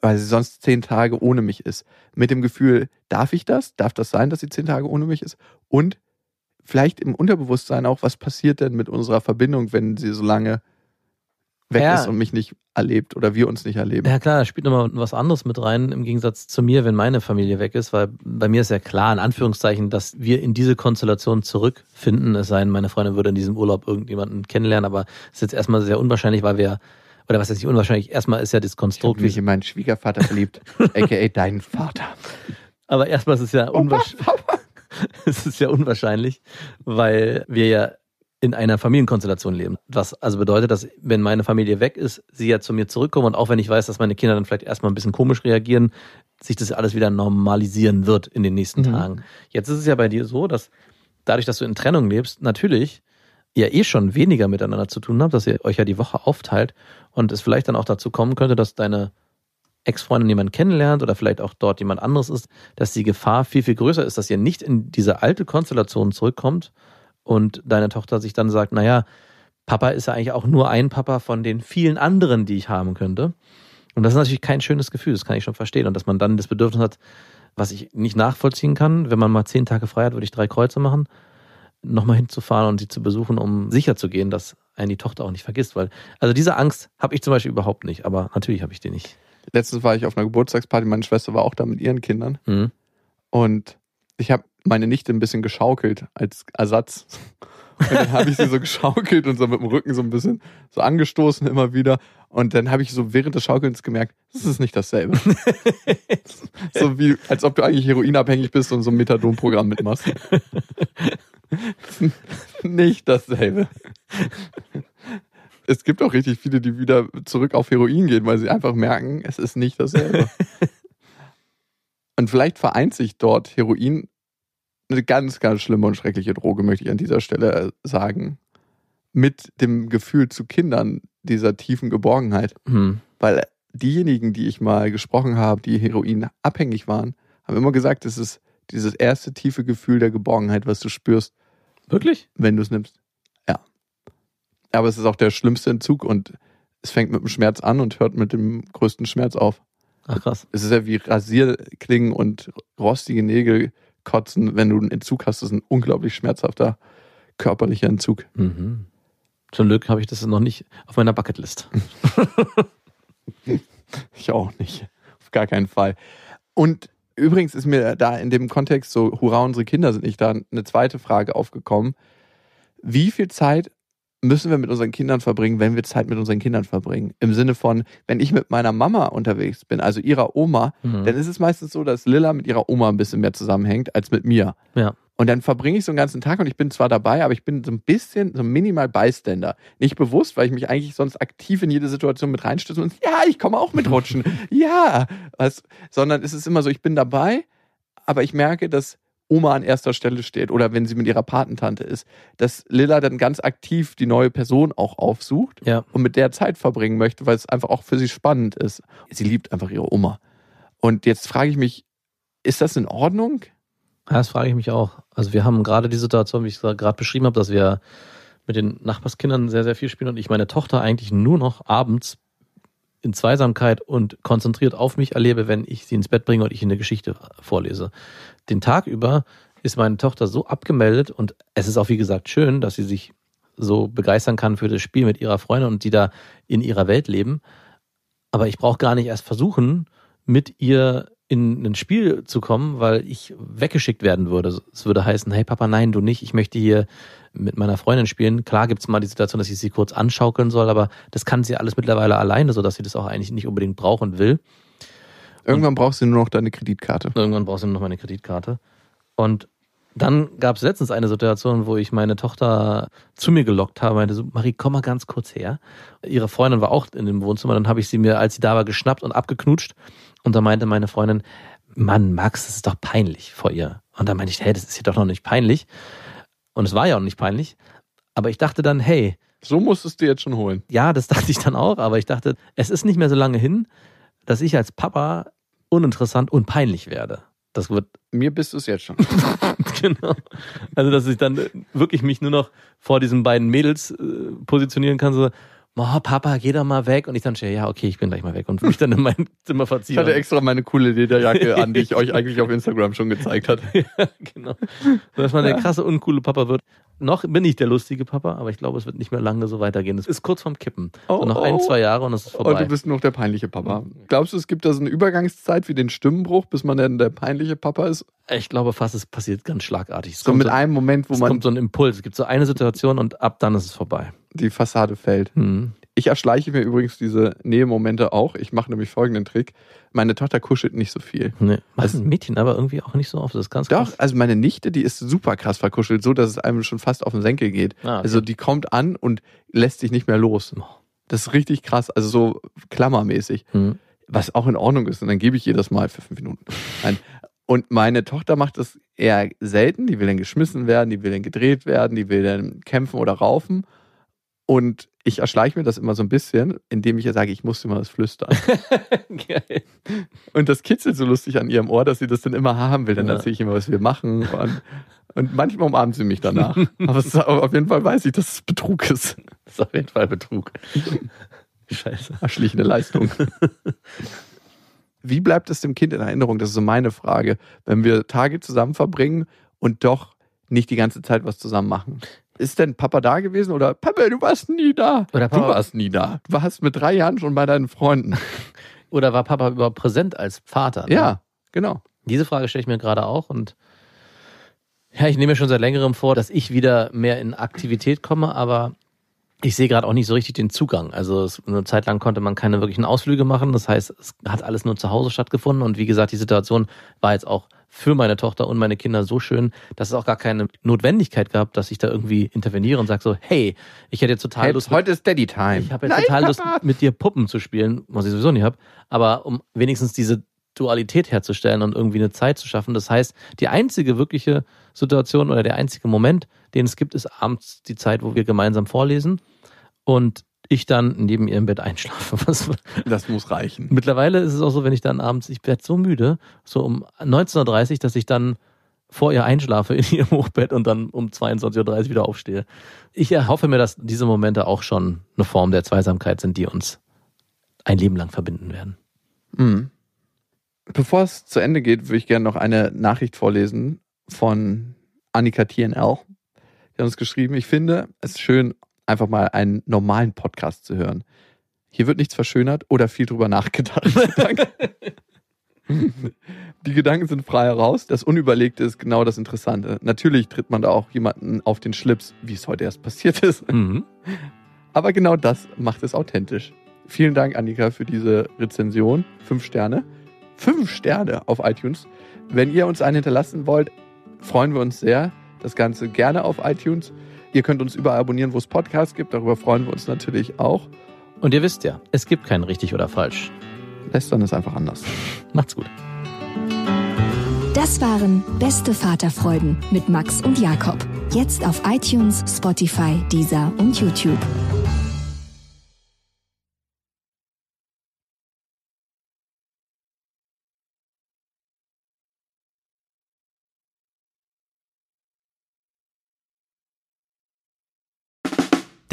weil sie sonst zehn Tage ohne mich ist. Mit dem Gefühl, darf ich das? Darf das sein, dass sie zehn Tage ohne mich ist? Und vielleicht im Unterbewusstsein auch, was passiert denn mit unserer Verbindung, wenn sie so lange weg Ja. ist und mich nicht erlebt oder wir uns nicht erleben? Ja klar, da spielt nochmal was anderes mit rein, im Gegensatz zu mir, wenn meine Familie weg ist, weil bei mir ist ja klar, in Anführungszeichen, dass wir in diese Konstellation zurückfinden, es sei denn, meine Freundin würde in diesem Urlaub irgendjemanden kennenlernen, aber es ist jetzt erstmal sehr unwahrscheinlich, weil wir, oder was ist nicht unwahrscheinlich, erstmal ist ja das Ich Konstrukt, mich in meinen Schwiegervater verliebt, *laughs* aka deinen Vater. aber erstmal ist es ja unwahrscheinlich, *laughs* es ist ja unwahrscheinlich, weil wir ja in einer Familienkonstellation leben. Was also bedeutet, dass wenn meine Familie weg ist, sie ja zu mir zurückkommen und auch wenn ich weiß, dass meine Kinder dann vielleicht erstmal ein bisschen komisch reagieren, sich das alles wieder normalisieren wird in den nächsten Mhm. Tagen. Jetzt ist es ja bei dir so, dass dadurch, dass du in Trennung lebst, natürlich ihr eh schon weniger miteinander zu tun habt, dass ihr euch ja die Woche aufteilt und es vielleicht dann auch dazu kommen könnte, dass deine Ex-Freundin jemanden kennenlernt oder vielleicht auch dort jemand anderes ist, dass die Gefahr viel, viel größer ist, dass ihr nicht in diese alte Konstellation zurückkommt und deine Tochter sich dann sagt, naja, Papa ist ja eigentlich auch nur ein Papa von den vielen anderen, die ich haben könnte. Und das ist natürlich kein schönes Gefühl, das kann ich schon verstehen. Und dass man dann das Bedürfnis hat, was ich nicht nachvollziehen kann, wenn man mal zehn Tage frei hat, würde ich drei Kreuze machen, nochmal hinzufahren und sie zu besuchen, um sicher zu gehen, dass einen die Tochter auch nicht vergisst. Weil, also diese Angst habe ich zum Beispiel überhaupt nicht, aber natürlich habe ich die nicht. Letztens war ich auf einer Geburtstagsparty, meine Schwester war auch da mit ihren Kindern Mhm. und ich habe meine Nichte ein bisschen geschaukelt als Ersatz. Und dann habe ich sie so *laughs* geschaukelt und so mit dem Rücken so ein bisschen so angestoßen immer wieder. Und dann habe ich so während des Schaukelns gemerkt, das ist nicht dasselbe. *laughs* so wie, als ob du eigentlich heroinabhängig bist und so ein Methadon-Programm mitmachst. *laughs* Nicht dasselbe. Es gibt auch richtig viele, die wieder zurück auf Heroin gehen, weil sie einfach merken, es ist nicht dasselbe. Und vielleicht vereint sich dort Heroin, eine ganz, ganz schlimme und schreckliche Droge, möchte ich an dieser Stelle äh, sagen, mit dem Gefühl zu Kindern dieser tiefen Geborgenheit. Mhm. Weil diejenigen, die ich mal gesprochen habe, die heroinabhängig waren, haben immer gesagt, es ist dieses erste tiefe Gefühl der Geborgenheit, was du spürst, Wirklich? wenn du es nimmst. Ja. Aber es ist auch der schlimmste Entzug und es fängt mit dem Schmerz an und hört mit dem größten Schmerz auf. Ach krass. Es ist ja wie Rasierklingen und rostige Nägel kotzen. Wenn du einen Entzug hast, ist ein unglaublich schmerzhafter körperlicher Entzug. Mhm. Zum Glück habe ich das noch nicht auf meiner Bucketlist. *laughs* Ich auch nicht. Auf gar keinen Fall. Und übrigens ist mir da in dem Kontext so, hurra, unsere Kinder sind nicht da, eine zweite Frage aufgekommen. Wie viel Zeit müssen wir mit unseren Kindern verbringen, wenn wir Zeit mit unseren Kindern verbringen? Im Sinne von, wenn ich mit meiner Mama unterwegs bin, also ihrer Oma, Mhm. dann ist es meistens so, dass Lilla mit ihrer Oma ein bisschen mehr zusammenhängt als mit mir. Ja. Und dann verbringe ich so einen ganzen Tag und ich bin zwar dabei, aber ich bin so ein bisschen, so minimal Bystander. Nicht bewusst, weil ich mich eigentlich sonst aktiv in jede Situation mit reinstütze und ja, ich komme auch mit rutschen. *laughs* ja. Was, sondern es ist immer so, ich bin dabei, aber ich merke, dass Oma an erster Stelle steht oder wenn sie mit ihrer Patentante ist, dass Lilla dann ganz aktiv die neue Person auch aufsucht Ja. und mit der Zeit verbringen möchte, weil es einfach auch für sie spannend ist. Sie liebt einfach ihre Oma. Und jetzt frage ich mich, ist das in Ordnung? Ja, das frage ich mich auch. Also wir haben gerade die Situation, wie ich es gerade beschrieben habe, dass wir mit den Nachbarskindern sehr, sehr viel spielen und ich meine Tochter eigentlich nur noch abends in Zweisamkeit und konzentriert auf mich erlebe, wenn ich sie ins Bett bringe und ich eine Geschichte vorlese. Den Tag über ist meine Tochter so abgemeldet und es ist auch, wie gesagt, schön, dass sie sich so begeistern kann für das Spiel mit ihrer Freundin und die da in ihrer Welt leben. Aber ich brauche gar nicht erst versuchen, mit ihr in ein Spiel zu kommen, weil ich weggeschickt werden würde. Es würde heißen, hey Papa, nein, du nicht, ich möchte hier mit meiner Freundin spielen. Klar gibt's mal die Situation, dass ich sie kurz anschaukeln soll, aber das kann sie alles mittlerweile alleine, sodass sie das auch eigentlich nicht unbedingt brauchen will. Irgendwann brauchst du nur noch deine Kreditkarte. Irgendwann brauchst du noch mal eine Kreditkarte. Und dann gab es letztens eine Situation, wo ich meine Tochter zu mir gelockt habe, meinte so, Marie, komm mal ganz kurz her. Ihre Freundin war auch in dem Wohnzimmer, dann habe ich sie mir, als sie da war, geschnappt und abgeknutscht. Und da meinte meine Freundin, Mann, Max, das ist doch peinlich vor ihr. Und dann meinte ich, hey, das ist hier doch noch nicht peinlich. Und es war ja auch nicht peinlich. Aber ich dachte dann, hey, So musstest du jetzt schon holen. ja, das *laughs* dachte ich dann auch, aber ich dachte, es ist nicht mehr so lange hin, dass ich als Papa uninteressant und peinlich werde. Das wird Mir bist du es jetzt schon. *laughs* genau. Also, dass ich dann wirklich mich nur noch vor diesen beiden Mädels äh, positionieren kann, so, oh, Papa, geh doch mal weg. Und ich dann stehe, ja, okay, ich bin gleich mal weg und mich dann in mein *laughs* Zimmer Ich verziehen. hatte extra meine coole Lederjacke an, die ich *laughs* euch eigentlich auf Instagram schon gezeigt hatte. ja, genau. So, dass man der krasse, uncoole Papa wird. Noch bin ich der lustige Papa, aber ich glaube, es wird nicht mehr lange so weitergehen. Es ist kurz vorm Kippen. Oh, so noch ein, oh. zwei Jahre und es ist Und vorbei. du bist noch der peinliche Papa. Glaubst du, es gibt da so eine Übergangszeit wie den Stimmenbruch, bis man dann der peinliche Papa ist? ich glaube fast, es passiert ganz schlagartig. Es So kommt mit einem Moment, wo es man kommt so ein Impuls. Es gibt so eine Situation und ab dann ist es vorbei. die Fassade fällt. Hm. Ich erschleiche mir übrigens diese Nähemomente auch. Ich mache nämlich folgenden Trick. Meine Tochter kuschelt nicht so viel. Nee. Was ein Mädchen, aber irgendwie auch nicht so oft. Das ist ganz Doch, krass. also meine Nichte, die ist super krass verkuschelt, so dass es einem schon fast auf den Senkel geht. Ah, okay. Also die kommt an und lässt sich nicht mehr los. Das ist richtig krass, also so klammermäßig. Hm. was auch in Ordnung ist. Und dann gebe ich ihr das mal für fünf Minuten. Nein. Und meine Tochter macht das eher selten. Die will dann geschmissen werden, die will dann gedreht werden, die will dann kämpfen oder raufen. Und ich erschleiche mir das immer so ein bisschen, indem ich ihr sage, ich muss mal das flüstern. *laughs* Geil. Und das kitzelt so lustig an ihrem Ohr, dass sie das dann immer haben will. Dann Ja. erzähle ich immer, was wir machen. Und, und manchmal umarmt sie mich danach. *laughs* Aber es ist, auf jeden Fall weiß ich, dass es Betrug ist. Das ist auf jeden Fall Betrug. Scheiße. Erschlichende Leistung. Wie bleibt es dem Kind in Erinnerung? Das ist so meine Frage. Wenn wir Tage zusammen verbringen und doch nicht die ganze Zeit was zusammen machen. Ist denn Papa da gewesen oder Papa, du warst nie da? Oder du Papa- warst nie da. Du warst mit drei Jahren schon bei deinen Freunden. *laughs* Oder war Papa überhaupt präsent als Vater? ne? Ja, genau. Diese Frage stelle ich mir gerade auch und ja, ich nehme mir schon seit längerem vor, dass ich wieder mehr in Aktivität komme, aber ich sehe gerade auch nicht so richtig den Zugang. Also es, eine Zeit lang konnte man keine wirklichen Ausflüge machen. Das heißt, es hat alles nur zu Hause stattgefunden. Und wie gesagt, die Situation war jetzt auch für meine Tochter und meine Kinder so schön, dass es auch gar keine Notwendigkeit gab, dass ich da irgendwie interveniere und sage so, hey, ich hätte jetzt total Hey, Lust. heute ist Daddy Time. Ich habe jetzt Nein, total. Lust, mit dir Puppen zu spielen, was ich sowieso nie habe. Aber um wenigstens diese Dualität herzustellen und irgendwie eine Zeit zu schaffen. Das heißt, die einzige wirkliche Situation oder der einzige Moment, den es gibt, ist abends die Zeit, wo wir gemeinsam vorlesen und ich dann neben ihr im Bett einschlafe. *laughs* Was, Das muss reichen. mittlerweile ist es auch so, wenn ich dann abends, ich werde so müde, so um 19.30 Uhr, dass ich dann vor ihr einschlafe in ihrem *laughs* Hochbett und dann um 22.30 Uhr wieder aufstehe. Ich erhoffe mir, dass diese Momente auch schon eine Form der Zweisamkeit sind, die uns ein Leben lang verbinden werden. Mhm. Bevor es zu Ende geht, würde ich gerne noch eine Nachricht vorlesen von Annika TNL. Die hat uns geschrieben, ich finde es schön, einfach mal einen normalen Podcast zu hören. Hier wird nichts verschönert oder viel drüber nachgedacht. *laughs* Die Gedanken sind frei heraus. Das Unüberlegte ist genau das Interessante. Natürlich tritt man da auch jemanden auf den Schlips, wie es heute erst passiert ist. Mhm. Aber genau das macht es authentisch. Vielen Dank, Annika, für diese Rezension. Fünf Sterne. Fünf Sterne auf iTunes. Wenn ihr uns einen hinterlassen wollt, freuen wir uns sehr. Das Ganze gerne auf iTunes. Ihr könnt uns überall abonnieren, wo es Podcasts gibt. Darüber freuen wir uns natürlich auch. Und ihr wisst ja, es gibt kein richtig oder falsch. Lästern ist einfach anders. *laughs* Macht's gut. Das waren Beste Vaterfreuden mit Max und Jakob. Jetzt auf iTunes, Spotify, Deezer und YouTube.